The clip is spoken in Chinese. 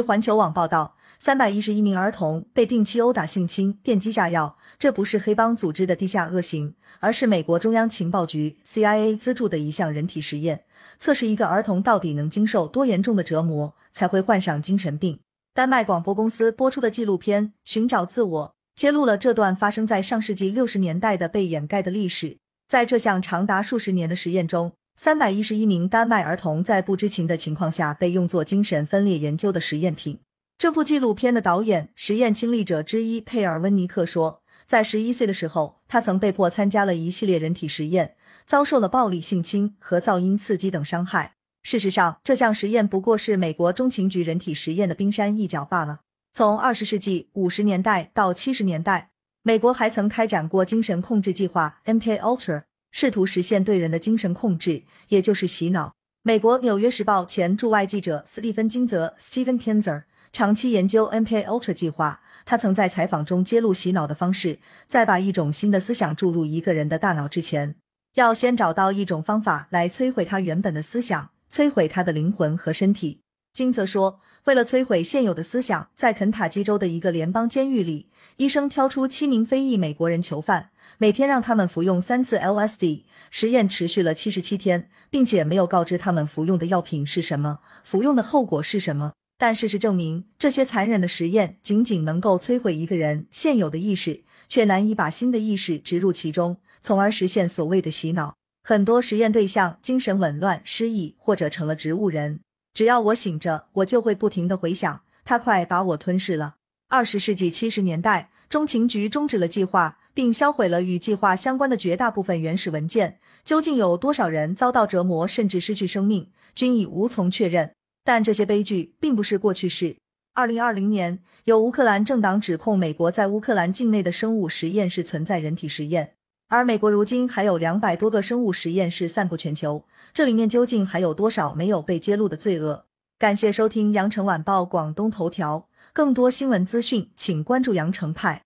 环球网报道，三百一十一名儿童被定期殴打、性侵、电击下药，这不是黑帮组织的地下恶行，而是美国中央情报局 （CIA） 资助的一项人体实验，测试一个儿童到底能经受多严重的折磨才会患上精神病。丹麦广播公司播出的纪录片《寻找自我》揭露了这段发生在上世纪六十年代的被掩盖的历史。在这项长达数十年的实验中，三百一十一名丹麦儿童在不知情的情况下被用作精神分裂研究的实验品。这部纪录片的导演、实验亲历者之一佩尔温尼克说，在十一岁的时候，他曾被迫参加了一系列人体实验，遭受了暴力性侵和噪音刺激等伤害。事实上，这项实验不过是美国中情局人体实验的冰山一角罢了。从二十世纪五十年代到七十年代，美国还曾开展过精神控制计划 MK Ultra，试图实现对人的精神控制，也就是洗脑。美国《纽约时报》前驻外记者斯蒂芬金泽 （Stephen Kinzer） 长期研究 MK Ultra 计划，他曾在采访中揭露洗脑的方式：在把一种新的思想注入一个人的大脑之前，要先找到一种方法来摧毁他原本的思想。摧毁他的灵魂和身体。金泽说，为了摧毁现有的思想，在肯塔基州的一个联邦监狱里，医生挑出七名非裔美国人囚犯，每天让他们服用三次 LSD。实验持续了七十七天，并且没有告知他们服用的药品是什么，服用的后果是什么。但事实证明，这些残忍的实验仅仅能够摧毁一个人现有的意识，却难以把新的意识植入其中，从而实现所谓的洗脑。很多实验对象精神紊乱、失忆或者成了植物人。只要我醒着，我就会不停的回想，他快把我吞噬了。二十世纪七十年代，中情局终止了计划，并销毁了与计划相关的绝大部分原始文件。究竟有多少人遭到折磨，甚至失去生命，均已无从确认。但这些悲剧并不是过去式。二零二零年，有乌克兰政党指控美国在乌克兰境内的生物实验室存在人体实验。而美国如今还有两百多个生物实验室散布全球，这里面究竟还有多少没有被揭露的罪恶？感谢收听羊城晚报广东头条，更多新闻资讯，请关注羊城派。